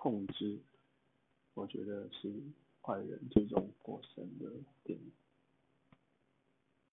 控制，我觉得是坏人最终过